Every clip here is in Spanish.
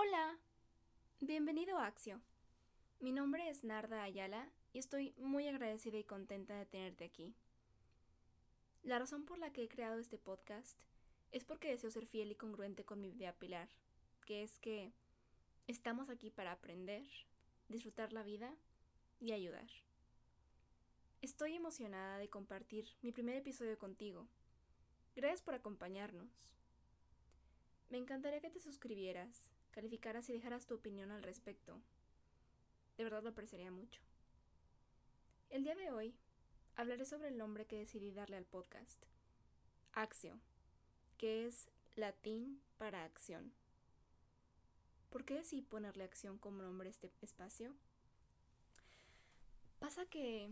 Hola, bienvenido a Axio. Mi nombre es Narda Ayala y estoy muy agradecida y contenta de tenerte aquí. La razón por la que he creado este podcast es porque deseo ser fiel y congruente con mi idea pilar, que es que estamos aquí para aprender, disfrutar la vida y ayudar. Estoy emocionada de compartir mi primer episodio contigo. Gracias por acompañarnos. Me encantaría que te suscribieras calificaras y dejaras tu opinión al respecto. De verdad lo apreciaría mucho. El día de hoy hablaré sobre el nombre que decidí darle al podcast. Axio, que es latín para acción. ¿Por qué decidí ponerle acción como nombre a este espacio? Pasa que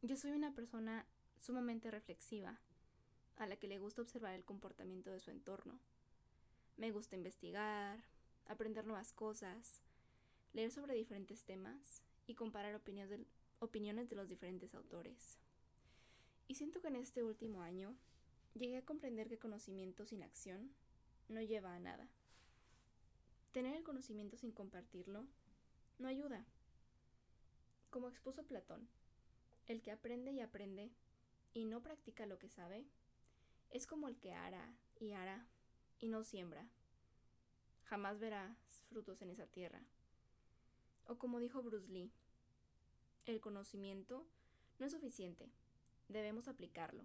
yo soy una persona sumamente reflexiva, a la que le gusta observar el comportamiento de su entorno. Me gusta investigar, aprender nuevas cosas, leer sobre diferentes temas y comparar opiniones de, los diferentes autores. Y siento que en este último año llegué a comprender que conocimiento sin acción no lleva a nada. Tener el conocimiento sin compartirlo no ayuda. Como expuso Platón, el que aprende y aprende y no practica lo que sabe es como el que ara y ara y no siembra jamás verás frutos en esa tierra. O como dijo Bruce Lee, el conocimiento no es suficiente, debemos aplicarlo.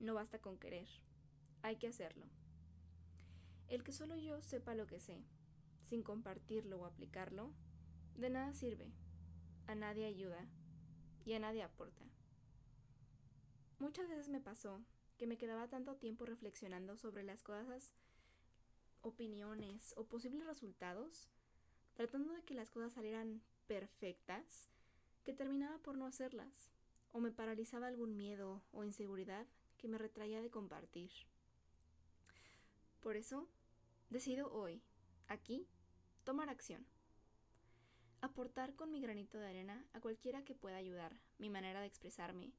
No basta con querer, hay que hacerlo. El que solo yo sepa lo que sé, sin compartirlo o aplicarlo, de nada sirve, a nadie ayuda y a nadie aporta. Muchas veces me pasó que me quedaba tanto tiempo reflexionando sobre las cosas opiniones o posibles resultados, tratando de que las cosas salieran perfectas, que terminaba por no hacerlas, o me paralizaba algún miedo o inseguridad que me retraía de compartir. Por eso, decido hoy, aquí, tomar acción. Aportar con mi granito de arena a cualquiera que pueda ayudar mi manera de expresarme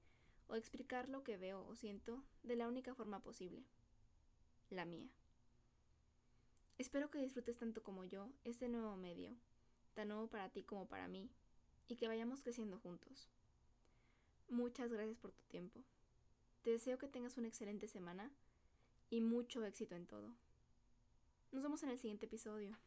o explicar lo que veo o siento de la única forma posible, la mía. Espero que disfrutes tanto como yo este nuevo medio, tan nuevo para ti como para mí, y que vayamos creciendo juntos. Muchas gracias por tu tiempo. Te deseo que tengas una excelente semana y mucho éxito en todo. Nos vemos en el siguiente episodio.